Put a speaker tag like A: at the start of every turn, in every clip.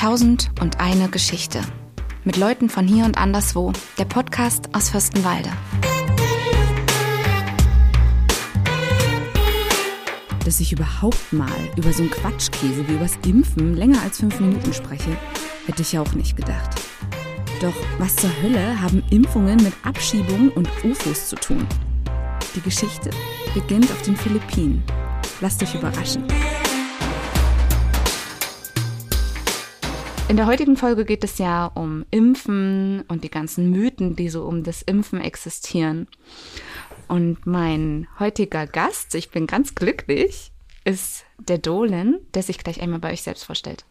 A: Tausend und eine Geschichte. Mit Leuten von hier und anderswo. Der Podcast aus Fürstenwalde.
B: Dass ich überhaupt mal über so einen Quatschkäse wie übers Impfen länger als fünf Minuten spreche, hätte ich auch nicht gedacht. Doch was zur Hölle haben Impfungen mit Abschiebungen und UFOs zu tun? Die Geschichte beginnt auf den Philippinen. Lasst euch überraschen.
A: In der heutigen Folge geht es ja um Impfen und die ganzen Mythen, die so um das Impfen existieren. Und mein heutiger Gast, ich bin ganz glücklich, ist der Dolan, der sich gleich einmal bei euch selbst vorstellt.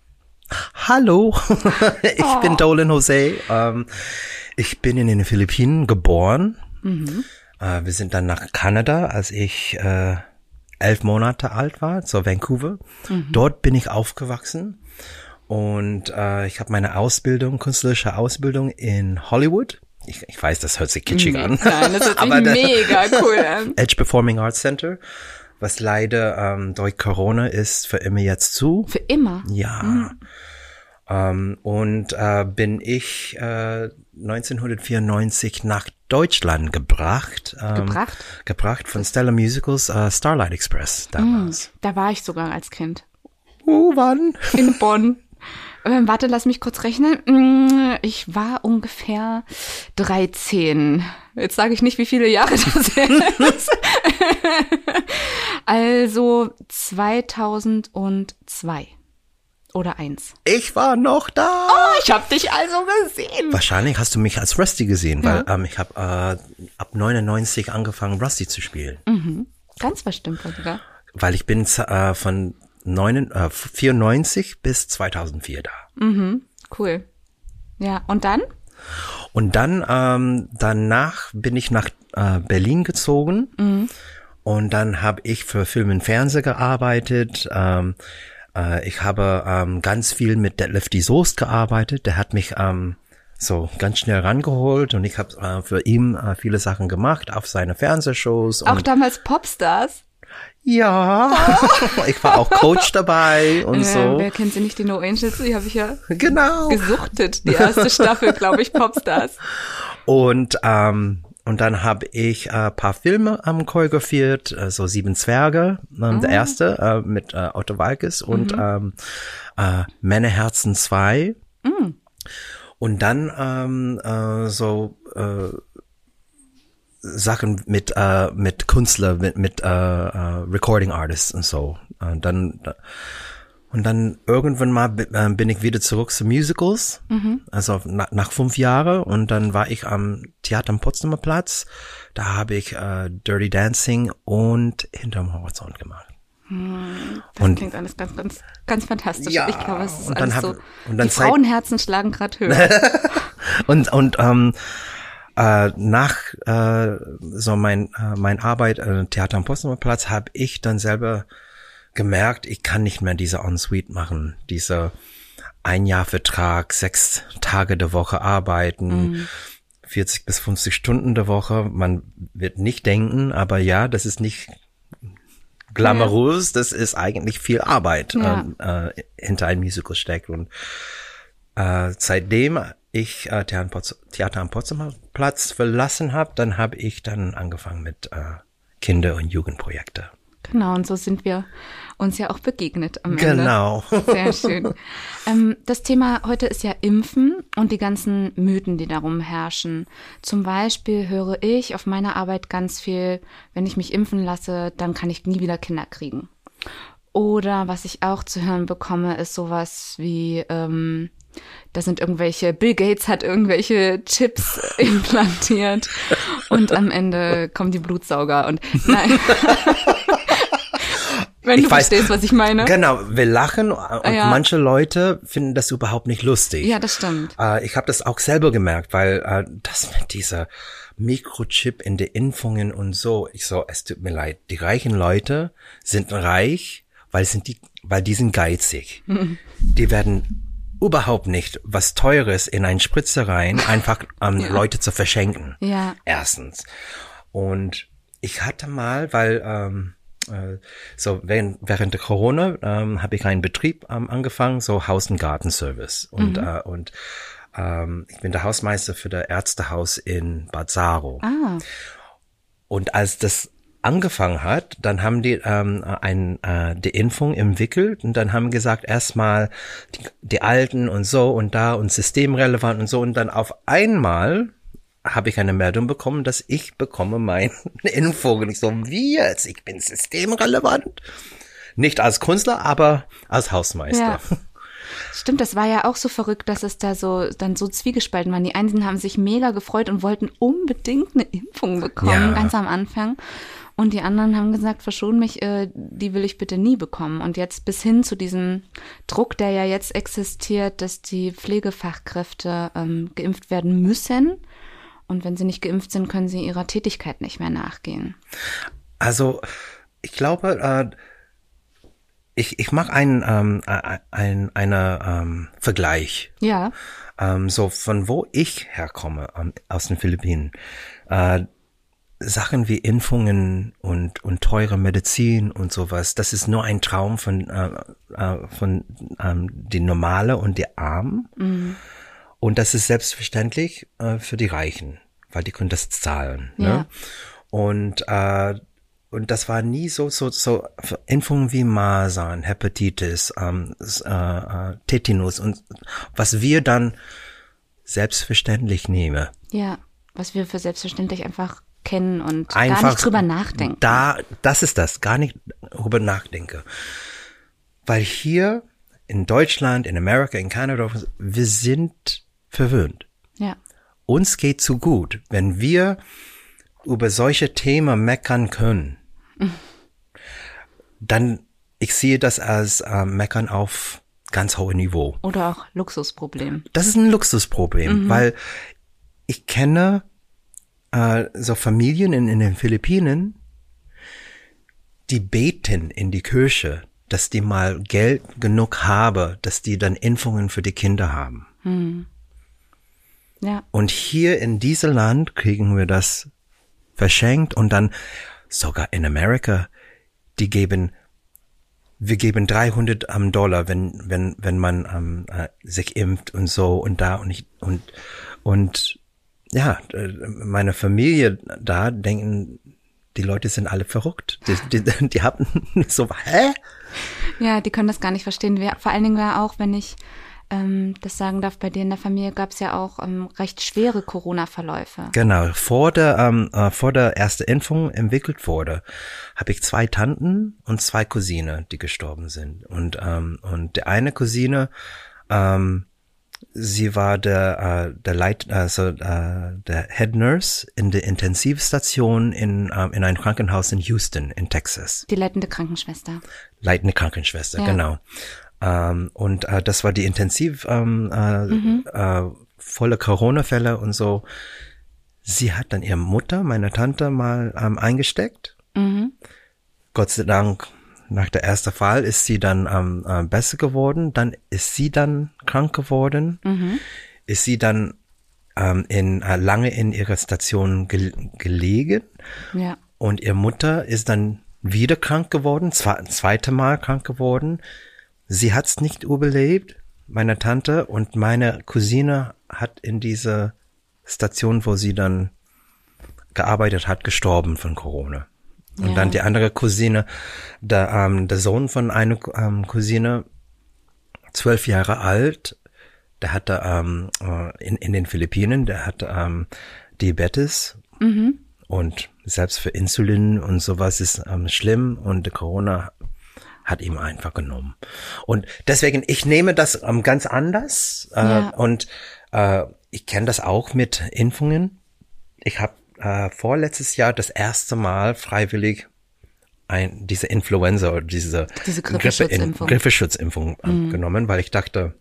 C: Hallo, ich
A: Oh.
C: bin Dolan Jose. Ähm, ich bin in den Philippinen geboren.
A: Mhm.
C: Äh, wir sind dann nach Kanada, als ich äh, elf Monate alt war, zur Vancouver.
A: Mhm.
C: Dort bin ich aufgewachsen und äh, ich habe meine Ausbildung, künstlerische Ausbildung in Hollywood. Ich, ich weiß, das hört sich kitschig an.
A: Nein, das hört sich mega cool an.
C: Edge Performing Arts Center, was leider ähm, durch Corona ist für immer jetzt zu.
A: Für immer.
C: Ja. Ähm, und äh, bin ich äh, 1994 nach Deutschland gebracht. Ähm,
A: Gebracht?
C: Gebracht von Stella Musicals äh, Starlight Express damals.
A: Da war ich sogar als Kind.
C: Oh, wann?
A: In Bonn. Ähm, warte, lass mich kurz rechnen. Mm, Ich war ungefähr 13. Jetzt sage ich nicht, wie viele Jahre das ist. also 2002 oder eins.
C: Ich war noch da.
A: Ich habe dich also gesehen.
C: Wahrscheinlich hast du mich als Rusty gesehen, weil ähm, ich habe äh, ab 99 angefangen, Rusty zu spielen.
A: Ganz bestimmt sogar.
C: Weil ich bin äh, von 9, äh, 94 bis 2004 da.
A: Cool. Ja, und dann?
C: Und dann ähm, danach bin ich nach äh, Berlin gezogen und dann habe ich für Film und Fernsehen gearbeitet. Ähm, äh, ich habe ähm, ganz viel mit Detlef die Soest gearbeitet. Der hat mich ähm, so ganz schnell rangeholt und ich habe äh, für ihn äh, viele Sachen gemacht auf seine Fernsehshows.
A: Auch damals Popstars.
C: Ja, ich war auch Coach dabei und
A: Äh,
C: so.
A: wer kennt sie nicht, die No Angels? Die habe ich ja
C: Genau.
A: gesuchtet. Die erste Staffel, glaube ich, Popstars.
C: Und ähm, und dann habe ich äh, paar Filme ähm, choreografiert, äh, so Sieben Zwerge, ähm, der erste äh, mit äh, Otto Walkes und ähm, äh, Männerherzen 2. Und dann ähm, äh, so äh, Sachen mit äh, mit Künstler, mit mit äh, äh, Recording Artists und so. Äh, dann und dann irgendwann mal äh, bin ich wieder zurück zu Musicals, also na, nach fünf Jahren und dann war ich am Theater am Potsdamer Platz. Da habe ich äh, Dirty Dancing und Hinterm Horizont gemacht.
A: Das
C: Und-
A: klingt alles ganz, ganz, ganz fantastisch.
C: Ja,
A: ich glaube, es ist
C: und dann
A: alles
C: hab-
A: so.
C: und dann
A: die Frauenherzen schlagen gerade höher.
C: Und und ähm, äh, nach äh, so mein äh, mein Arbeit äh, Theater am Potsdamer Platz habe ich dann selber gemerkt, ich kann nicht mehr diese Ensuite machen, diese ein Jahr Vertrag, sechs Tage der Woche arbeiten, 40 bis 50 Stunden der Woche. Man wird nicht denken, aber ja, das ist nicht glamourös, das ist eigentlich viel Arbeit
A: Ja.
C: ähm, äh, hinter einem Musical steckt und äh, seitdem ich äh, Theater, am Theater am Potsdamer Platz verlassen habe, dann habe ich dann angefangen mit äh, Kinder- und Jugendprojekte.
A: genau, und so sind wir uns ja auch begegnet am Ende.
C: Genau.
A: Sehr schön. ähm, das Thema heute ist ja Impfen und die ganzen Mythen, die darum herrschen. Zum Beispiel höre ich auf meiner Arbeit ganz viel, wenn ich mich impfen lasse, dann kann ich nie wieder Kinder kriegen. Oder was ich auch zu hören bekomme, ist sowas wie, ähm, da sind irgendwelche, Bill Gates hat irgendwelche Chips implantiert und am Ende kommen die Blutsauger und nein. Wenn
C: Ich
A: du
C: weiß-
A: verstehst, was ich meine.
C: Genau, wir lachen und
A: Ja.
C: manche Leute finden das überhaupt nicht lustig.
A: Ja, das stimmt.
C: Äh, ich habe das auch selber gemerkt, weil äh, das mit dieser Mikrochip in den Impfungen und so, ich so, es tut mir leid, die reichen Leute sind reich, weil sind die, weil die sind geizig. Die werden überhaupt nicht was Teures in ein Spritzer rein, einfach an Leute zu verschenken.
A: Ja.
C: Erstens. Und ich hatte mal, weil ähm, äh, so während, während der Corona ähm, habe ich einen Betrieb ähm, angefangen, so Haus- und Gartenservice. Und, mhm. äh, und ähm, ich bin der Hausmeister für das Ärztehaus in Bad Saro. Ah. Und als das angefangen hat, dann haben die ähm, ein, äh, die Impfung entwickelt und dann haben gesagt, erstmal die, die Alten und so und da und systemrelevant und so und dann auf einmal habe ich eine Meldung bekommen, dass ich bekomme meine Impfung. Und ich so, wie jetzt? Ich bin systemrelevant? Nicht als Künstler, aber als Hausmeister.
A: Ja. Stimmt, das war ja auch so verrückt, dass es da so dann so zwiegespalten waren. Die einen haben sich mega gefreut und wollten unbedingt eine Impfung bekommen, ja. ganz am Anfang. Und die anderen haben gesagt, verschon mich, äh, die will ich bitte nie bekommen. Und jetzt bis hin zu diesem Druck, der ja jetzt existiert, dass die Pflegefachkräfte ähm, geimpft werden müssen. Und wenn sie nicht geimpft sind, können sie ihrer Tätigkeit nicht mehr nachgehen.
C: Also, ich glaube, äh, ich, ich mache einen, ähm, ein, eine ähm, Vergleich.
A: Ja.
C: Ähm, so von wo ich herkomme, ähm, aus den Philippinen. Äh, Sachen wie Impfungen und, und teure Medizin und sowas, das ist nur ein Traum von, äh, äh, von ähm, die Normale und die Armen. Mhm. Und das ist selbstverständlich äh, für die Reichen, weil die können das zahlen. Ne? Ja. Ne? Und, äh, und das war nie so, so, so Impfungen wie Masern, Hepatitis, ähm, äh, äh, Tetanus und was wir dann selbstverständlich nehmen.
A: Ja, was wir für selbstverständlich einfach kennen und Einfach gar nicht drüber nachdenken.
C: Da, das ist das, gar nicht drüber nachdenke. Weil hier in Deutschland, in Amerika, in Kanada, wir sind verwöhnt.
A: Ja.
C: Uns geht zu gut, wenn wir über solche Themen meckern können. Dann, ich sehe das als äh, Meckern auf ganz hohem Niveau.
A: Oder auch Luxusproblem.
C: Das ist ein Luxusproblem, mhm. weil ich kenne äh, so Familien in, in den Philippinen, die beten in die Kirche, dass die mal Geld genug habe, dass die dann Impfungen für die Kinder haben. Hm.
A: Ja.
C: Und hier in diesem Land kriegen wir das verschenkt und dann sogar in Amerika, die geben, wir geben 300 am Dollar, wenn, wenn, wenn man ähm, äh, sich impft und so und da und ich, und, und ja, äh, meine Familie da denken, die Leute sind alle verrückt. Die, die, die haben so, hä?
A: Ja, die können das gar nicht verstehen. Vor allen Dingen war auch, wenn ich ähm, das sagen darf, bei dir in der Familie gab es ja auch ähm, recht schwere Corona-Verläufe.
C: Genau, vor der, ähm, äh, vor der erste Impfung entwickelt wurde, habe ich zwei Tanten und zwei Cousine, die gestorben sind. Und, ähm, und der eine Cousine, ähm, Sie war der, äh, der Leit, also äh, der Head Nurse in der Intensivstation in, äh, in einem Krankenhaus in Houston in Texas.
A: Die leitende Krankenschwester.
C: Leitende Krankenschwester, ja. genau. Ähm, und äh, das war die Intensiv ähm, äh, mhm. äh, volle Corona-Fälle und so. Sie hat dann ihre Mutter, meine Tante, mal ähm, eingesteckt. Mhm. Gott sei Dank nach der ersten Fall ist sie dann ähm, äh, besser geworden, dann ist sie dann krank geworden, mhm. ist sie dann ähm, in, äh, lange in ihrer Station ge gelegen
A: ja.
C: und ihre Mutter ist dann wieder krank geworden, zwei, zweite Mal krank geworden. Sie hat's nicht überlebt, meine Tante und meine Cousine hat in dieser Station, wo sie dann gearbeitet hat, gestorben von Corona. Und ja. dann die andere Cousine, der, ähm, der Sohn von einer ähm, Cousine, zwölf Jahre alt, der hatte ähm, äh, in, in den Philippinen, der hat ähm, Diabetes mhm. und selbst für Insulin und sowas ist ähm, schlimm und Corona hat ihm einfach genommen. Und deswegen, ich nehme das ähm, ganz anders äh, ja. und äh, ich kenne das auch mit Impfungen. Ich habe äh, vorletztes Jahr das erste Mal freiwillig ein, diese Influenza oder diese,
A: diese Grippeschutzimpfung,
C: ähm, mhm. genommen, weil ich dachte,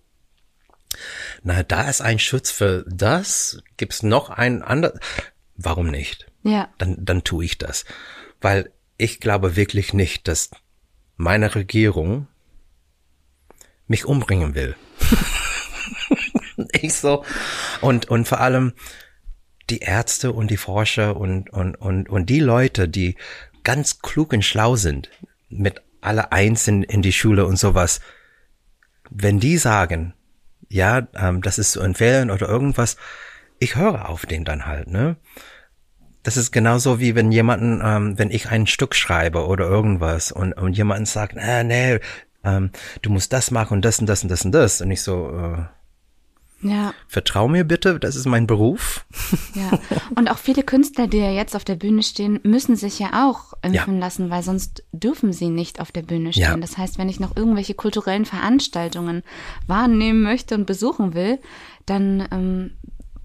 C: na, da ist ein Schutz für das, gibt's noch einen anderen, warum nicht?
A: Ja.
C: Dann, dann tue ich das. Weil ich glaube wirklich nicht, dass meine Regierung mich umbringen will. ich so. Und, und vor allem, die Ärzte und die Forscher und, und, und, und die Leute, die ganz klug und schlau sind, mit alle eins in, in die Schule und sowas, wenn die sagen, ja, ähm, das ist zu empfehlen oder irgendwas, ich höre auf den dann halt, ne? Das ist genauso wie wenn jemanden, ähm, wenn ich ein Stück schreibe oder irgendwas und, und jemand sagt, äh, nee, ähm, du musst das machen und das und das und das und das. Und ich so, äh,
A: Ja,
C: vertrau mir bitte, das ist mein Beruf.
A: ja. Und auch viele Künstler, die ja jetzt auf der Bühne stehen, müssen sich ja auch impfen lassen, weil sonst dürfen sie nicht auf der Bühne stehen.
C: Ja.
A: Das heißt, wenn ich noch irgendwelche kulturellen Veranstaltungen wahrnehmen möchte und besuchen will, dann ähm,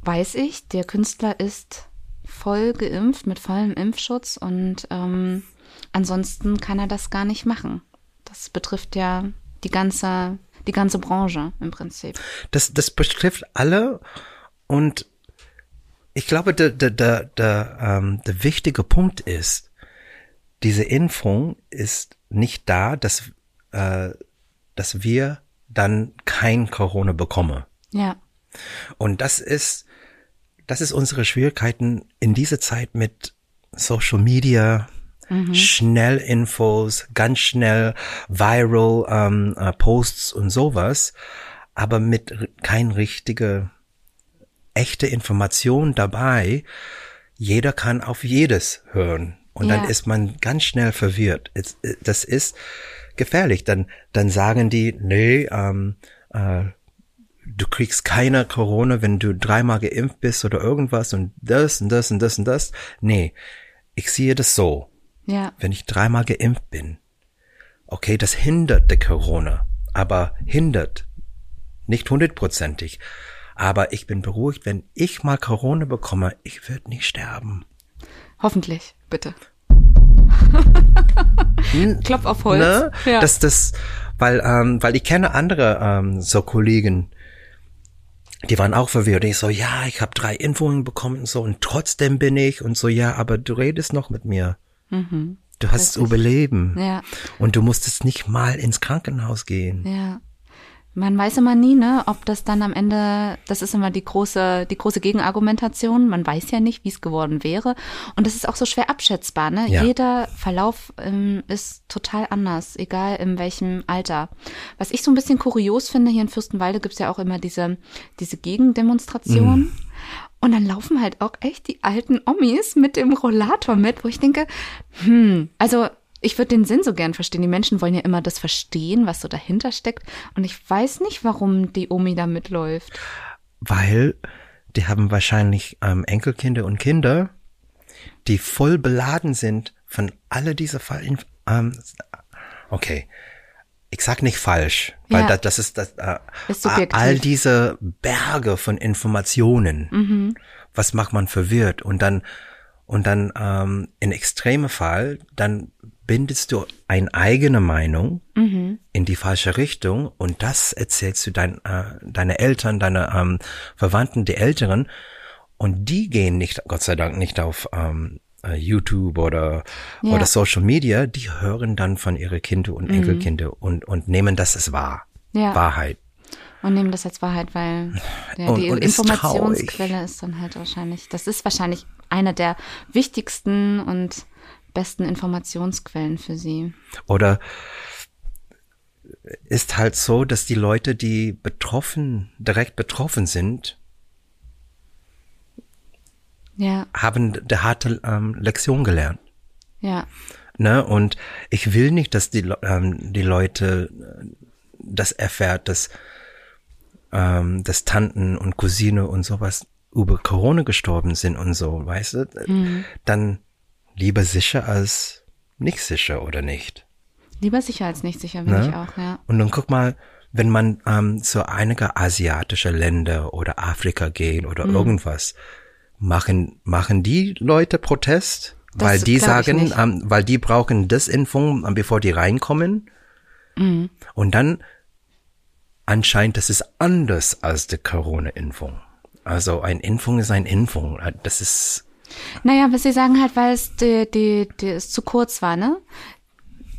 A: weiß ich, der Künstler ist voll geimpft mit vollem Impfschutz und ähm, ansonsten kann er das gar nicht machen. Das betrifft ja die ganze, die ganze Branche im Prinzip.
C: Das, das betrifft alle und ich glaube, der, der, der, der, ähm, der wichtige Punkt ist, diese Impfung ist nicht da, dass, äh, dass wir dann kein Corona bekommen.
A: Ja,
C: Und das ist, das ist unsere Schwierigkeiten in dieser Zeit mit Social Media, schnell Infos, ganz schnell viral ähm, äh, Posts und sowas, aber mit kein richtige echte Information dabei. Jeder kann auf jedes hören und
A: Ja.
C: dann ist man ganz schnell verwirrt. Äh, Das ist gefährlich. Dann, dann sagen die, nee, ähm, äh, du kriegst keine Corona, wenn du dreimal geimpft bist oder irgendwas und das und das und das und das. Nee, ich sehe das so.
A: Ja,
C: Wenn ich dreimal geimpft bin, okay, das hindert die Corona, aber hindert nicht hundertprozentig. Aber ich bin beruhigt, wenn ich mal Corona bekomme, ich werde nicht sterben.
A: hoffentlich, bitte. Klopf auf Holz.
C: Ne?
A: Ja.
C: Das, das, weil, ähm, weil ich kenne andere ähm, so Kollegen, die waren auch verwirrt. Ich so, ja, ich habe drei Impfungen bekommen und so und trotzdem bin ich und so, ja, aber du redest noch mit mir. Du hast Überleben.
A: Mhm. Ja.
C: Und du musstest nicht mal ins Krankenhaus gehen.
A: Ja. Man weiß immer nie, ne, ob das dann am Ende, das ist immer die große, die große Gegenargumentation. Man weiß ja nicht, wie es geworden wäre. Und das ist auch so schwer abschätzbar, ne?
C: Ja.
A: Jeder Verlauf ähm, ist total anders, egal in welchem Alter. Was ich so ein bisschen kurios finde, hier in Fürstenwalde gibt's ja auch immer diese, diese Gegendemonstration.
C: Mhm.
A: Und dann laufen halt auch echt die alten Omis mit dem Rollator mit, wo ich denke, hm, also ich würde den Sinn so gern verstehen. Die Menschen wollen ja immer das verstehen, was so dahinter steckt. Und ich weiß nicht, warum die Omi da mitläuft.
C: Weil die haben wahrscheinlich ähm, Enkelkinder und Kinder, die voll beladen sind von alle diese Fall. Ähm, okay, ich sag nicht falsch, weil
A: Ja.
C: das, das ist das äh,
A: Ist
C: all diese Berge von Informationen. Was macht man verwirrt und dann und dann ähm, in extreme Fall dann bindest du eine eigene Meinung in die falsche Richtung und das erzählst du dein, äh, deine Eltern, deine ähm, Verwandten, die Älteren und die gehen nicht, Gott sei Dank, nicht auf ähm, äh, YouTube oder,
A: Ja.
C: oder Social Media, die hören dann von ihre Kinder und Enkelkinder und, und nehmen das als wahr.
A: Ja.
C: Wahrheit.
A: Und nehmen das als Wahrheit, weil ja,
C: Und-
A: die
C: und ist
A: Informationsquelle ist dann halt wahrscheinlich, das ist wahrscheinlich eine der wichtigsten und besten Informationsquellen für sie.
C: Oder ist halt so, dass die Leute, die betroffen, direkt betroffen sind,
A: Ja,
C: haben der harte ähm, Lektion gelernt.
A: ja,
C: Ne? Und ich will nicht, dass die, ähm, die Leute äh, das erfährt, dass, ähm, dass Tanten und Cousine und sowas über Corona gestorben sind und so, weißt du? Dann lieber sicher als nicht sicher oder nicht.
A: lieber sicher als nicht sicher, bin
C: Ne?
A: ich auch, ja.
C: Und dann guck mal, wenn man ähm, zu einiger asiatische Länder oder Afrika geht oder
A: Mhm.
C: irgendwas, machen machen die Leute Protest,
A: Das
C: weil die sagen, ähm, weil die brauchen Desimpfung, ähm, bevor die reinkommen.
A: Mhm.
C: Und dann anscheinend, das ist anders als die Corona-Impfung. Also ein Impfung ist ein Impfung. Das ist
A: Naja, was sie sagen halt, weil es die, die, die es zu kurz war, ne?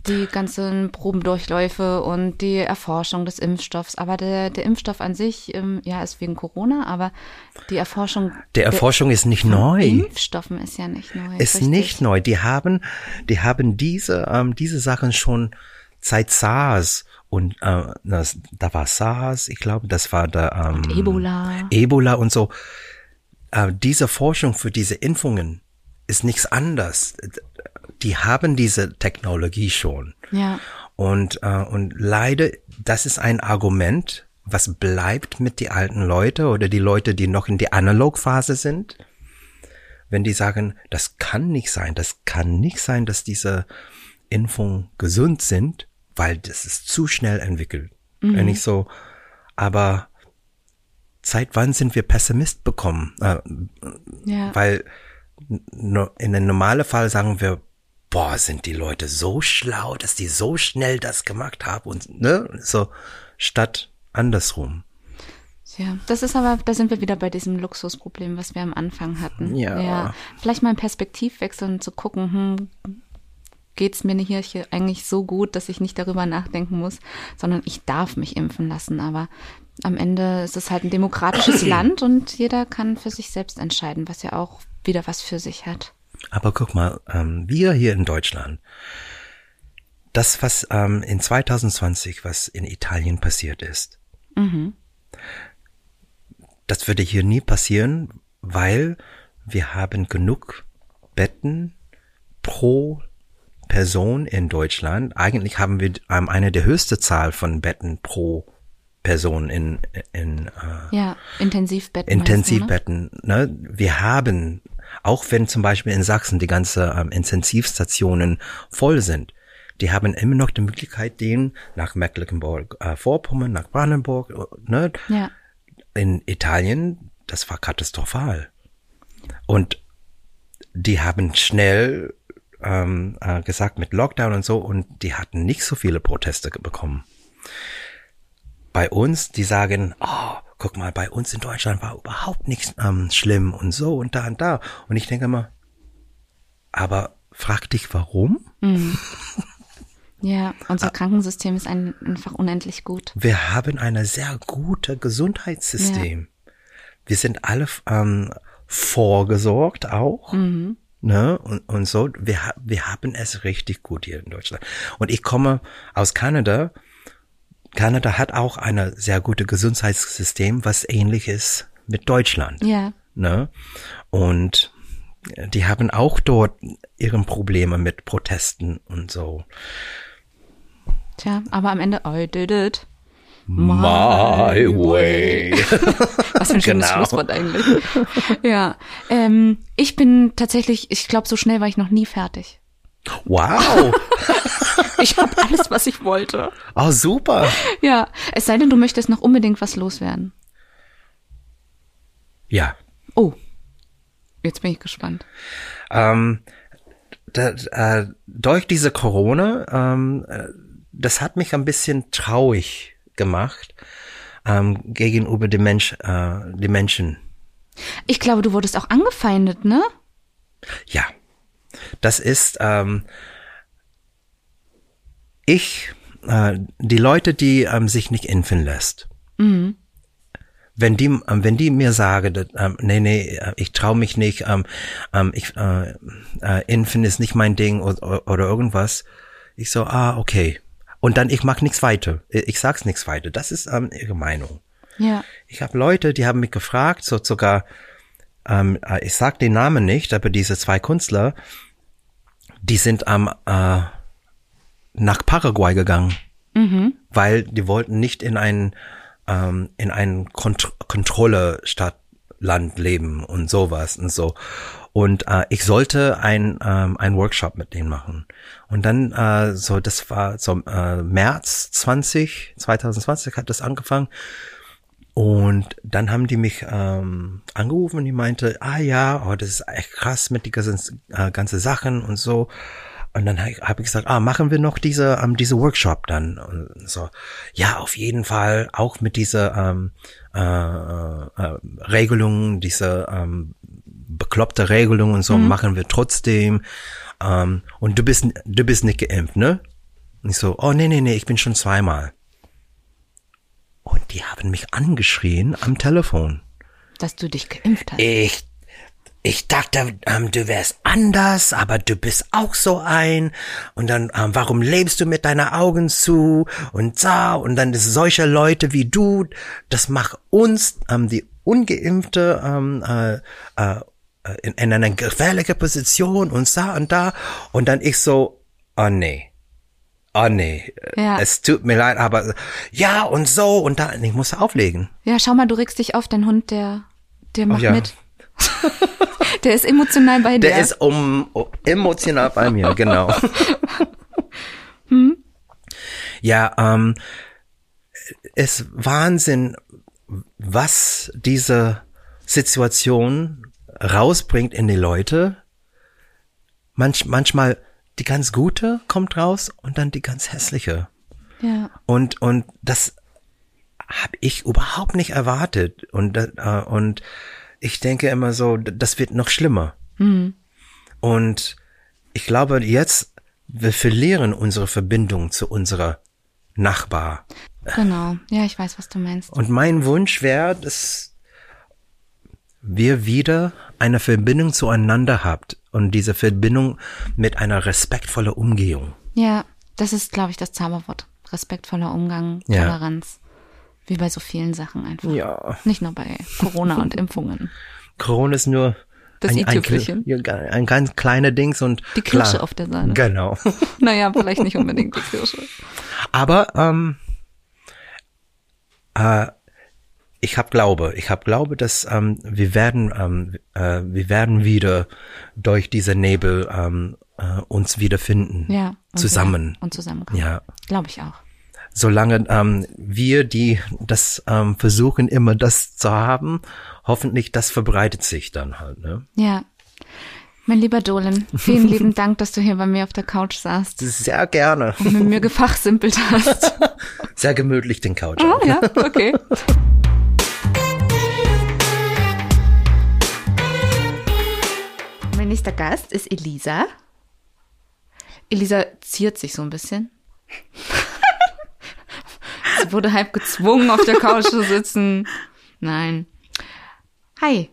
A: Die ganzen Probendurchläufe und die Erforschung des Impfstoffs. Aber der, der Impfstoff an sich, ähm, ja, ist wegen Corona, aber die Erforschung.
C: Der Erforschung der, ist nicht neu.
A: Impfstoffen ist ja nicht neu.
C: Ist richtig. nicht neu. Die haben, die haben diese, ähm, diese Sachen schon seit SARS und äh, das, da war SARS, ich glaube, das war da ähm,
A: Ebola.
C: Ebola und so. Äh, diese Forschung für diese Impfungen ist nichts anderes. Die haben diese Technologie schon.
A: Ja.
C: Und, äh, und leider, das ist ein Argument, was bleibt mit die alten Leute oder die Leute, die noch in die Analogphase sind. Wenn die sagen, das kann nicht sein, das kann nicht sein, dass diese Impfungen gesund sind, weil das ist zu schnell entwickelt. Mhm. Wenn ich so, aber seit wann sind wir Pessimist bekommen? Äh, ja. Weil in einem normalen Fall sagen wir, boah, sind die Leute so schlau, dass die so schnell das gemacht haben und ne, so statt andersrum.
A: Ja, das ist aber, da sind wir wieder bei diesem Luxusproblem, was wir am Anfang hatten.
C: Ja. ja.
A: Vielleicht mal einen Perspektivwechsel und zu gucken, hm, geht's mir hier eigentlich so gut, dass ich nicht darüber nachdenken muss, sondern ich darf mich impfen lassen. Aber am Ende ist es halt ein demokratisches Land und jeder kann für sich selbst entscheiden, was ja auch wieder was für sich hat.
C: Aber guck mal, ähm, wir hier in Deutschland, das, was ähm, in 2020, was in Italien passiert ist, mhm. das würde hier nie passieren, weil wir haben genug Betten pro Person in Deutschland. Eigentlich haben wir ähm, eine der höchste Zahl von Betten pro Person in, in
A: äh, ja, Intensivbetten.
C: Intensivbetten. Ne? ne? Wir haben, auch wenn zum Beispiel in Sachsen die ganze ähm, Intensivstationen voll sind, die haben immer noch die Möglichkeit, den nach Mecklenburg-Vorpommern, äh, nach Brandenburg, äh, ne?
A: Ja.
C: In Italien, das war katastrophal. Und die haben schnell ähm, äh, gesagt mit Lockdown und so und die hatten nicht so viele Proteste bekommen. Bei uns, die sagen, oh, guck mal, bei uns in Deutschland war überhaupt nichts ähm, schlimm und so und da und da. Und ich denke immer, aber frag dich warum? Mhm.
A: Ja, unser Krankensystem ist ein, einfach unendlich gut.
C: Wir haben ein sehr gutes Gesundheitssystem. Ja. Wir sind alle ähm, vorgesorgt auch. Mhm ne, und, und so. Wir, wir haben es richtig gut hier in Deutschland. Und ich komme aus Kanada. Kanada hat auch ein sehr gutes Gesundheitssystem, was ähnlich ist mit Deutschland.
A: Ja.
C: Ne? Und die haben auch dort ihre Probleme mit Protesten und so.
A: Tja, aber am Ende, I did it.
C: My, way.
A: Was für ein schönes genau. Schlusswort eigentlich. Ja, ähm, ich bin tatsächlich, ich glaube, so schnell war ich noch nie fertig.
C: Wow.
A: ich habe alles, was ich wollte.
C: Oh, super.
A: Ja, es sei denn, du möchtest noch unbedingt was loswerden.
C: Ja.
A: Oh, jetzt bin ich gespannt.
C: Ähm, da, äh, durch diese Corona, ähm, äh, das hat mich ein bisschen traurig gemacht ähm, gegenüber dem Mensch, äh, den Menschen.
A: Ich glaube, du wurdest auch angefeindet, ne?
C: Ja, das ist ähm, ich, äh, die Leute, die ähm, sich nicht impfen lässt. Mhm. Wenn die, ähm, wenn die mir sagen, ähm, nee, nee, äh, ich traue mich nicht, ähm, ähm, ich, äh, äh, impfen ist nicht mein Ding oder, oder irgendwas, ich so, ah, okay. Und dann, ich mach nichts weiter. Ich sag's nichts weiter. Das ist ähm, ihre Meinung.
A: Ja.
C: Ich habe Leute, die haben mich gefragt, so sogar, ähm, äh, ich sag den Namen nicht, aber diese zwei Künstler, die sind am äh, nach Paraguay gegangen, mhm. weil die wollten nicht in ein ähm, in ein Kont Kontrolle Stadtland leben und sowas und so. Und äh, ich sollte ein, ähm, ein Workshop mit denen machen. Und dann, äh, so, das war so äh, März 20, 2020 hat das angefangen. Und dann haben die mich ähm, angerufen und die meinte, ah ja, oh, das ist echt krass mit die ganzen, äh, ganze Sachen und so. Und dann habe ich gesagt, ah, machen wir noch diese, ähm, diese Workshop dann. Und so, ja, auf jeden Fall, auch mit dieser ähm, äh, äh, Regelung, diese ähm, bekloppte Regelung und so mhm. machen wir trotzdem. Ähm, und du bist, du bist nicht geimpft, ne? Und ich so, oh nee, nee, nee, ich bin schon zweimal. Und die haben mich angeschrien am Telefon.
A: Dass du dich geimpft hast.
C: Ich, ich dachte, ähm, du wärst anders, aber du bist auch so ein. Und dann, ähm, warum lebst du mit deinen Augen zu? Und so, und dann ist solche Leute wie du, das macht uns, ähm, die Ungeimpfte, ähm, äh, äh, in, in einer gefährlichen Position und so und da. Und dann ich so, oh nee. Oh nee,
A: Ja.
C: es tut mir leid, aber ja und so und da, ich muss auflegen.
A: Ja, schau mal, du regst dich auf, dein Hund, der, der macht
C: ja.
A: mit. der ist emotional bei dir.
C: Der ist um, um, emotional bei mir, genau. Ja, ähm, es Wahnsinn, was diese Situation rausbringt in die Leute. Manch, manchmal die ganz gute kommt raus und dann die ganz hässliche.
A: ja.
C: Und, und das habe ich überhaupt nicht erwartet. Und, äh, und ich denke immer so, das wird noch schlimmer. Und ich glaube, jetzt, wir verlieren unsere Verbindung zu unserer Nachbar.
A: Genau. Ja, ich weiß, was du meinst.
C: Und mein Wunsch wäre, dass wir wieder eine Verbindung zueinander habt und diese Verbindung mit einer respektvollen Umgehung.
A: Ja, das ist, glaube ich, das Zauberwort. Respektvoller Umgang,
C: Ja.
A: Toleranz. Wie bei so vielen Sachen einfach.
C: Ja.
A: Nicht nur bei Corona und Impfungen.
C: Corona ist nur
A: Das
C: ein, ein, ja, ein ganz kleiner Dings und
A: Die Kirsche
C: klar,
A: auf der Sahne.
C: Genau.
A: Naja, vielleicht nicht unbedingt die Kirsche.
C: Aber ähm, äh, ich habe Glaube, ich habe Glaube, dass ähm, wir werden, ähm, äh, wir werden wieder durch diese Nebel ähm, äh, uns wiederfinden.
A: Ja. und
C: zusammen.
A: Und zusammenkommen.
C: Ja.
A: Glaube ich auch.
C: Solange ähm, wir, die das ähm, versuchen, immer das zu haben, hoffentlich das verbreitet sich dann halt. Ne?
A: Ja. Mein lieber Dolan, vielen lieben Dank, dass du hier bei mir auf der Couch saßt
C: Sehr gerne.
A: und mit mir gefachsimpelt hast.
C: Sehr gemütlich den Couch.
A: Oh, ja, okay. nächster Gast ist Elisa. Elisa ziert sich so ein bisschen. Sie wurde halb gezwungen, auf der Couch zu sitzen. Nein. Hi,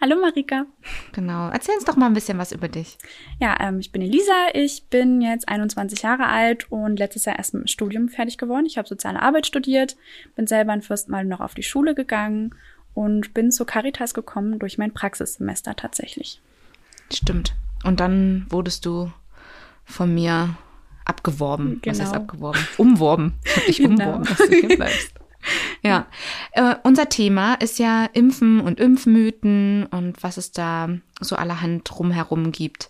D: Hallo Marika.
A: genau. Erzähl uns doch mal ein bisschen was über dich.
D: Ja, ähm, ich bin Elisa. Ich bin jetzt 21 Jahre alt und letztes Jahr erst mit dem Studium fertig geworden. Ich habe soziale Arbeit studiert, bin selber ein Fürst Mal noch auf die Schule gegangen und bin zur Caritas gekommen durch mein Praxissemester tatsächlich.
A: Stimmt. Und dann wurdest du von mir abgeworben. Was heißt
D: Genau.
A: abgeworben? Umworben. Ich hab dich
D: Genau.
A: umworben, dass du hier bleibst. Ja. Äh, unser Thema ist ja Impfen und Impfmythen und was es da so allerhand drumherum gibt.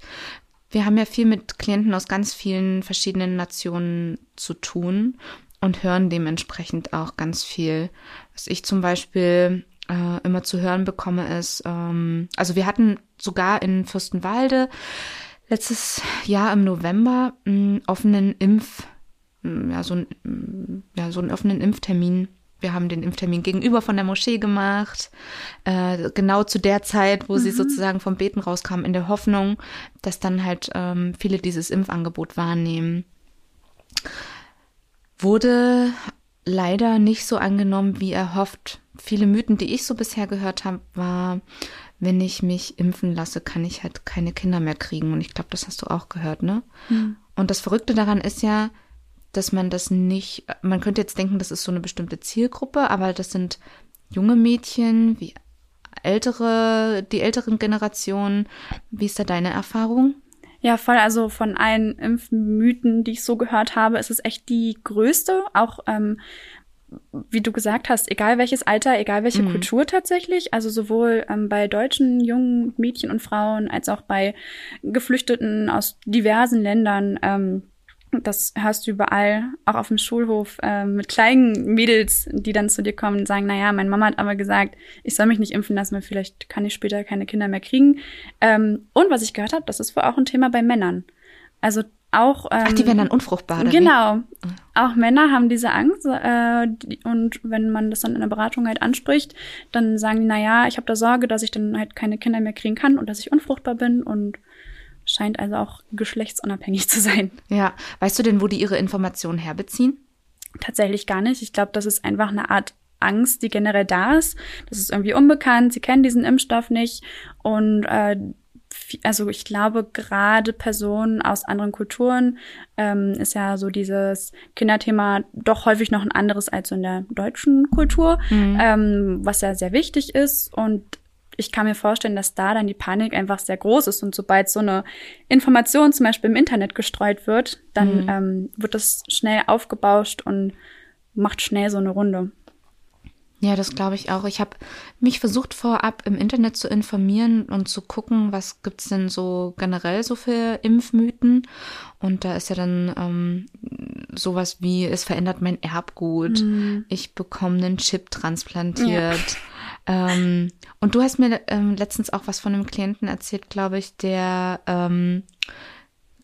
A: Wir haben ja viel mit Klienten aus ganz vielen verschiedenen Nationen zu tun und hören dementsprechend auch ganz viel. Was ich zum Beispiel äh, immer zu hören bekomme, ist, ähm, also wir hatten sogar in Fürstenwalde letztes Jahr im November einen offenen Impf, ja, so, ein, ja, so einen offenen Impftermin. Wir haben den Impftermin gegenüber von der Moschee gemacht, äh, genau zu der Zeit, wo sie sozusagen vom Beten rauskamen, in der Hoffnung, dass dann halt ähm, viele dieses Impfangebot wahrnehmen. Wurde leider nicht so angenommen, wie erhofft. Viele Mythen, die ich so bisher gehört habe, war, wenn ich mich impfen lasse, kann ich halt keine Kinder mehr kriegen. Und ich glaube, das hast du auch gehört, ne? Und das Verrückte daran ist ja, dass man das nicht, man könnte jetzt denken, das ist so eine bestimmte Zielgruppe, aber das sind junge Mädchen, wie ältere, die älteren Generationen. Wie ist da deine Erfahrung?
D: Ja, voll. Also von allen Impfmythen, die ich so gehört habe, ist es echt die größte. Auch ähm, wie du gesagt hast, egal welches Alter, egal welche
A: Mhm.
D: Kultur tatsächlich. Also sowohl ähm, bei deutschen jungen Mädchen und Frauen als auch bei Geflüchteten aus diversen Ländern. Ähm, das hörst du überall, auch auf dem Schulhof, ähm, mit kleinen Mädels, die dann zu dir kommen und sagen, naja, meine Mama hat aber gesagt, ich soll mich nicht impfen lassen, weil vielleicht kann ich später keine Kinder mehr kriegen. Ähm, und was ich gehört habe, das ist wohl auch ein Thema bei Männern. Also auch. Ähm,
A: Ach, die werden dann unfruchtbar, oder wie?
D: Genau. Auch Männer haben diese Angst äh, die, und wenn man das dann in der Beratung halt anspricht, dann sagen die, na ja, ich habe da Sorge, dass ich dann halt keine Kinder mehr kriegen kann und dass ich unfruchtbar bin und scheint also auch geschlechtsunabhängig zu sein.
A: Ja, weißt du denn, wo die ihre Informationen herbeziehen?
D: Tatsächlich gar nicht. Ich glaube, das ist einfach eine Art Angst, die generell da ist. Das ist irgendwie unbekannt, sie kennen diesen Impfstoff nicht und äh, also ich glaube, gerade Personen aus anderen Kulturen ähm, ist ja so dieses Kinderthema doch häufig noch ein anderes als in der deutschen Kultur, mhm. ähm, was ja sehr wichtig ist. Und ich kann mir vorstellen, dass da dann die Panik einfach sehr groß ist. Und sobald so eine Information zum Beispiel im Internet gestreut wird, dann mhm. ähm, wird das schnell aufgebauscht und macht schnell so eine Runde.
A: Ja, das glaube ich auch. Ich habe mich versucht vorab im Internet zu informieren und zu gucken, was gibt's denn so generell so für Impfmythen. Und da ist ja dann ähm, sowas wie, es verändert mein Erbgut, mhm. ich bekomme einen Chip transplantiert. Ja. Ähm, und du hast mir ähm, letztens auch was von einem Klienten erzählt, glaube ich, der ähm,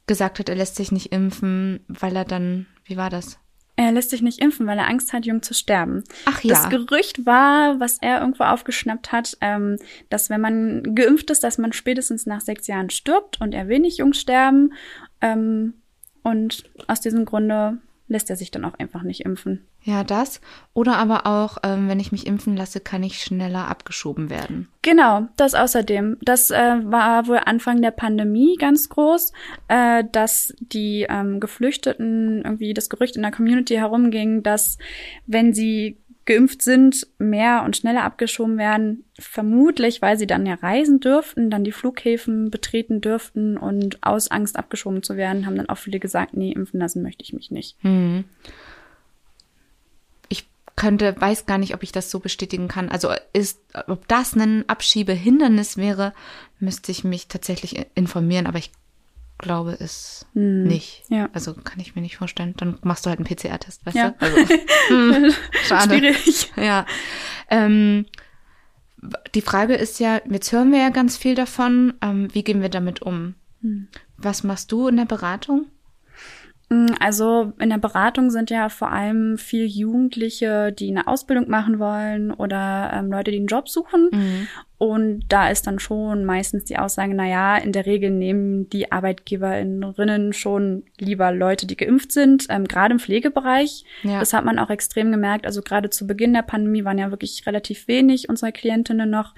A: gesagt hat, er lässt sich nicht impfen, weil er dann, wie war das?
D: Er lässt sich nicht impfen, weil er Angst hat, jung zu sterben.
A: Ach ja.
D: Das Gerücht war, was er irgendwo aufgeschnappt hat, ähm, dass wenn man geimpft ist, dass man spätestens nach sechs Jahren stirbt und er will nicht jung sterben. Ähm, und aus diesem Grunde lässt er sich dann auch einfach nicht impfen.
A: Ja, das. Oder aber auch, ähm, wenn ich mich impfen lasse, kann ich schneller abgeschoben werden.
D: Genau, das außerdem. Das äh, war wohl Anfang der Pandemie ganz groß, äh, dass die ähm, Geflüchteten irgendwie das Gerücht in der Community herumging, dass wenn sie geimpft sind, mehr und schneller abgeschoben werden. Vermutlich, weil sie dann ja reisen dürften, dann die Flughäfen betreten dürften und aus Angst abgeschoben zu werden, haben dann auch viele gesagt, nee, impfen lassen möchte ich mich nicht.
A: Hm könnte, weiß gar nicht, ob ich das so bestätigen kann. Also ist, ob das ein Abschiebehindernis wäre, müsste ich mich tatsächlich informieren, aber ich glaube es hm. nicht. Ja. Also kann ich mir nicht vorstellen. Dann machst du halt einen PCR-Test, weißt ja. du? Also, hm, schade. Schwierig. Ja. Ähm, die Frage ist ja, jetzt hören wir ja ganz viel davon. Ähm, wie gehen wir damit um? Hm. Was machst du in der Beratung?
D: Mm, also in der Beratung sind ja vor allem viel Jugendliche, die eine Ausbildung machen wollen oder ähm, Leute, die einen Job suchen. Mhm. Und da ist dann schon meistens die Aussage, na ja, in der Regel nehmen die Arbeitgeberinnen schon lieber Leute, die geimpft sind, ähm, gerade im Pflegebereich. Ja. Das hat man auch extrem gemerkt. Also gerade zu Beginn der Pandemie waren ja wirklich relativ wenig unserer Klientinnen noch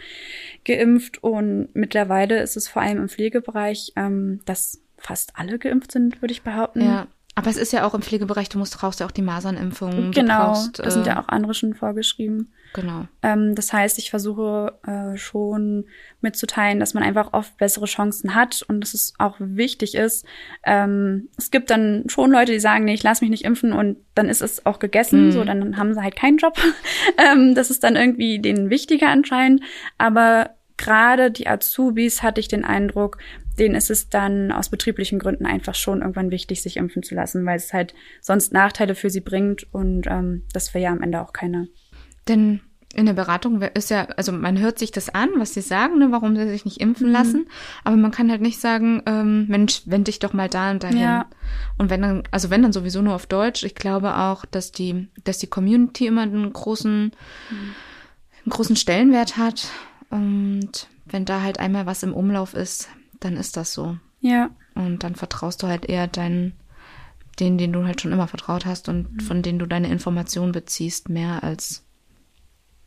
D: geimpft. Und mittlerweile ist es vor allem im Pflegebereich, ähm, dass fast alle geimpft sind, würde ich behaupten.
A: Ja. Aber es ist ja auch im Pflegebereich, du musst brauchst ja auch die Masernimpfung.
D: Genau,
A: brauchst,
D: äh, da sind ja auch andere schon vorgeschrieben.
A: Genau.
D: Ähm, das heißt, ich versuche äh, schon mitzuteilen, dass man einfach oft bessere Chancen hat und dass es auch wichtig ist. Ähm, es gibt dann schon Leute, die sagen, nee, ich lass mich nicht impfen und dann ist es auch gegessen, mhm. so dann haben sie halt keinen Job. ähm, das ist dann irgendwie denen wichtiger anscheinend. Aber gerade die Azubis hatte ich den Eindruck, denen ist es dann aus betrieblichen Gründen einfach schon irgendwann wichtig, sich impfen zu lassen, weil es halt sonst Nachteile für sie bringt und ähm, das wäre ja am Ende auch keine.
A: Denn in der Beratung ist ja, also man hört sich das an, was sie sagen, ne, warum sie sich nicht impfen mhm. lassen, aber man kann halt nicht sagen, ähm, Mensch, wend dich doch mal da und dahin. Ja. Und wenn dann, also wenn dann sowieso nur auf Deutsch, ich glaube auch, dass die, dass die Community immer einen großen, mhm. einen großen Stellenwert hat und wenn da halt einmal was im Umlauf ist, dann ist das so.
D: Ja.
A: Und dann vertraust du halt eher deinen, denen, denen du halt schon immer vertraut hast und mhm. von denen du deine Informationen beziehst, mehr als.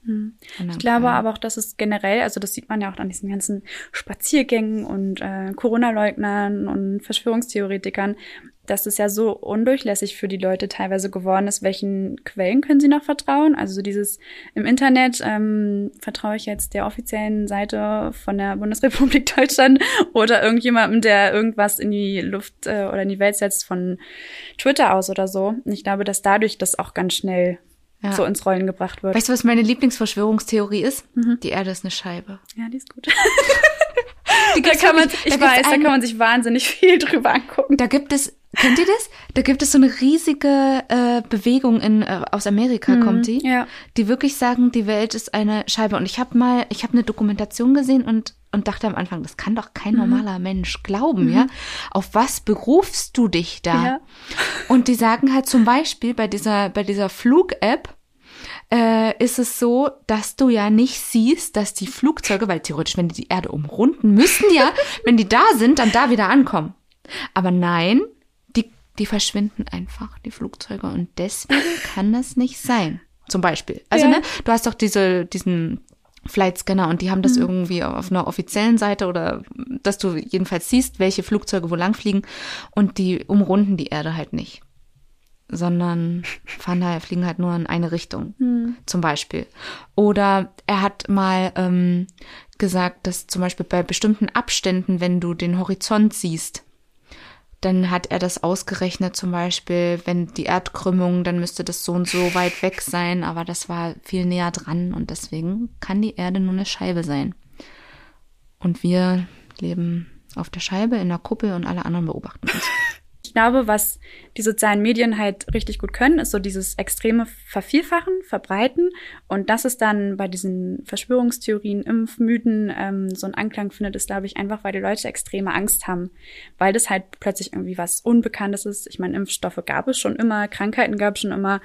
D: Mhm. Ich glaube aber auch, dass es generell, also das sieht man ja auch an diesen ganzen Spaziergängen und äh, Corona-Leugnern und Verschwörungstheoretikern, dass es ja so undurchlässig für die Leute teilweise geworden ist, welchen Quellen können sie noch vertrauen? Also so dieses im Internet ähm, vertraue ich jetzt der offiziellen Seite von der Bundesrepublik Deutschland oder irgendjemandem, der irgendwas in die Luft äh, oder in die Welt setzt von Twitter aus oder so. Und ich glaube, dass dadurch das auch ganz schnell ja. so ins Rollen gebracht wird.
A: Weißt du, was meine Lieblingsverschwörungstheorie ist? Mhm. Die Erde ist eine Scheibe.
D: Ja, die ist gut. die da kann man, ich weiß, da kann man sich wahnsinnig viel drüber angucken.
A: Da gibt es Kennt ihr das? Da gibt es so eine riesige äh, Bewegung in äh, aus Amerika mhm, kommt die,
D: ja.
A: die wirklich sagen, die Welt ist eine Scheibe. Und ich habe mal, ich habe eine Dokumentation gesehen und und dachte am Anfang, das kann doch kein mhm. normaler Mensch glauben, mhm. ja? Auf was berufst du dich da? Ja. Und die sagen halt zum Beispiel bei dieser bei dieser Flug-App, äh, ist es so, dass du ja nicht siehst, dass die Flugzeuge, weil theoretisch, wenn die die Erde umrunden, müssten ja, wenn die da sind, dann da wieder ankommen. Aber nein, die, die verschwinden einfach, die Flugzeuge. Und deswegen kann das nicht sein. Zum Beispiel. Also,
D: Ja.
A: ne, du hast doch diese, diesen Flight Scanner und die haben das
D: Mhm.
A: irgendwie auf einer offiziellen Seite oder dass du jedenfalls siehst, welche Flugzeuge wo lang fliegen und die umrunden die Erde halt nicht. Sondern fahren da, fliegen halt nur in eine Richtung, zum Beispiel. Oder er hat mal ähm, gesagt, dass zum Beispiel bei bestimmten Abständen, wenn du den Horizont siehst, dann hat er das ausgerechnet, zum Beispiel, wenn die Erdkrümmung, dann müsste das so und so weit weg sein, aber das war viel näher dran und deswegen kann die Erde nur eine Scheibe sein. Und wir leben auf der Scheibe in der Kuppel und alle anderen beobachten uns.
D: Ich glaube, was die sozialen Medien halt richtig gut können, ist so dieses extreme Vervielfachen, Verbreiten. Und das ist dann bei diesen Verschwörungstheorien, Impfmythen ähm, so einen Anklang findet, ist, glaube ich, einfach, weil die Leute extreme Angst haben. Weil das halt plötzlich irgendwie was Unbekanntes ist. Ich meine, Impfstoffe gab es schon immer, Krankheiten gab es schon immer.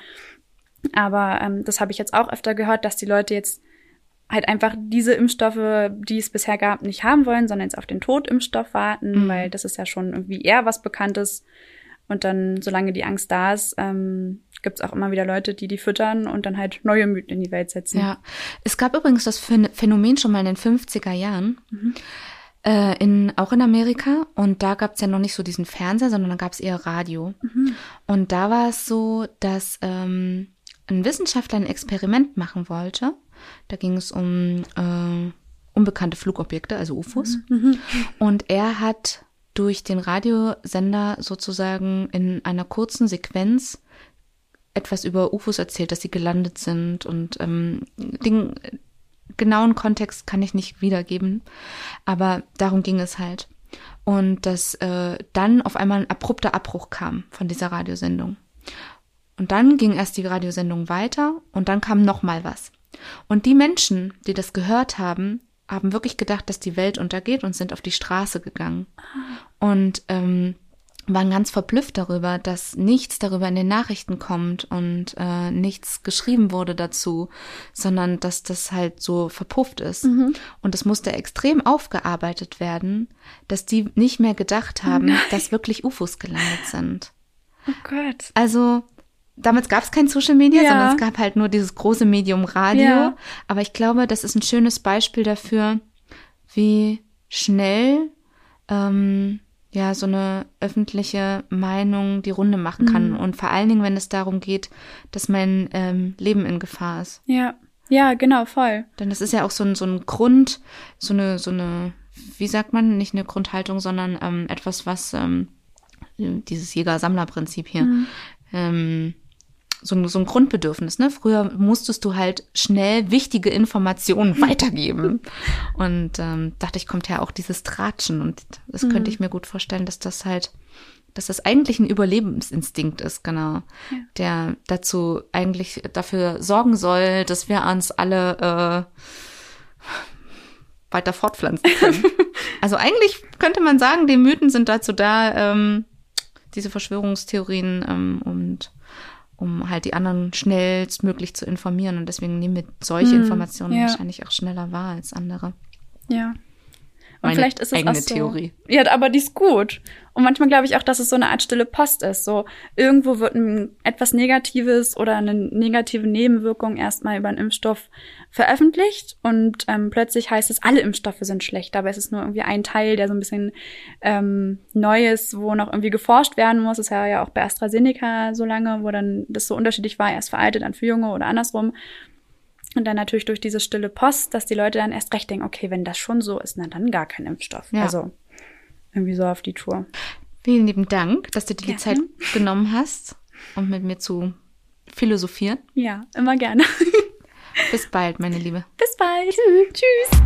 D: Aber ähm, das habe ich jetzt auch öfter gehört, dass die Leute jetzt halt einfach diese Impfstoffe, die es bisher gab, nicht haben wollen, sondern jetzt auf den Totimpfstoff warten,
A: Mhm.
D: weil das ist ja schon irgendwie eher was Bekanntes. Und dann, solange die Angst da ist, ähm, gibt es auch immer wieder Leute, die die füttern und dann halt neue Mythen in die Welt setzen.
A: Ja, es gab übrigens das Phän- Phänomen schon mal in den 50er Jahren, äh, in, auch in Amerika. Und da gab es ja noch nicht so diesen Fernseher, sondern da gab es eher Radio. Und da war es so, dass ähm, ein Wissenschaftler ein Experiment machen wollte. Da ging es um äh, unbekannte Flugobjekte, also UFOs. Und er hat durch den Radiosender sozusagen in einer kurzen Sequenz etwas über UFOs erzählt, dass sie gelandet sind und ähm, den genauen Kontext kann ich nicht wiedergeben, aber darum ging es halt. Und dass äh, dann auf einmal ein abrupter Abbruch kam von dieser Radiosendung. Und dann ging erst die Radiosendung weiter und dann kam noch mal was. Und die Menschen, die das gehört haben, haben wirklich gedacht, dass die Welt untergeht und sind auf die Straße gegangen. Und ähm, waren ganz verblüfft darüber, dass nichts darüber in den Nachrichten kommt und äh, nichts geschrieben wurde dazu, sondern dass das halt so verpufft ist. Und es musste extrem aufgearbeitet werden, dass die nicht mehr gedacht haben, dass wirklich UFOs gelandet sind.
D: Oh Gott.
A: Also damals gab es kein Social Media,
D: Ja.
A: sondern es gab halt nur dieses große Medium Radio.
D: Ja.
A: Aber ich glaube, das ist ein schönes Beispiel dafür, wie schnell ähm, ja so eine öffentliche Meinung die Runde machen kann. Und vor allen Dingen, wenn es darum geht, dass mein ähm, Leben in Gefahr ist.
D: Ja. Ja, genau, voll.
A: Denn das ist ja auch so ein, so ein Grund, so eine, so eine, wie sagt man, nicht eine Grundhaltung, sondern ähm, etwas, was ähm, dieses Jäger-Sammler-Prinzip hier, ähm, so, ein- so ein Grundbedürfnis. Ne? Früher musstest du halt schnell wichtige Informationen weitergeben. Und ähm, dachte ich, kommt ja auch dieses Tratschen. Und das könnte ich mir gut vorstellen, dass das halt, dass das eigentlich ein Überlebensinstinkt ist, genau, der dazu eigentlich dafür sorgen soll, dass wir uns alle äh, weiter fortpflanzen können. also eigentlich könnte man sagen, die Mythen sind dazu da, ähm, diese Verschwörungstheorien ähm, und um halt die anderen schnellstmöglich zu informieren. Und deswegen nehmen wir solche
D: Hm,
A: Informationen
D: ja.
A: wahrscheinlich auch schneller wahr als andere.
D: Ja. Und
A: Meine
D: vielleicht ist es
A: eigene
D: auch so.
A: Theorie.
D: Ja, aber die ist gut. Und manchmal glaube ich auch, dass es so eine Art stille Post ist. So irgendwo wird ein etwas Negatives oder eine negative Nebenwirkung erstmal über einen Impfstoff veröffentlicht und ähm, plötzlich heißt es, alle Impfstoffe sind schlecht. Aber es ist nur irgendwie ein Teil, der so ein bisschen ähm, neu ist, wo noch irgendwie geforscht werden muss. Das war ja auch bei AstraZeneca so lange, wo dann das so unterschiedlich war, erst veraltet, dann für Junge oder andersrum. Und dann natürlich durch diese stille Post, dass die Leute dann erst recht denken, okay, wenn das schon so ist, na dann gar kein Impfstoff.
A: Ja.
D: Also irgendwie so auf die Tour.
A: Vielen lieben Dank, dass du dir die. Zeit genommen hast, um mit mir zu philosophieren.
D: Ja, immer gerne.
A: Bis bald, meine Liebe.
D: Bis bald. Tschüss.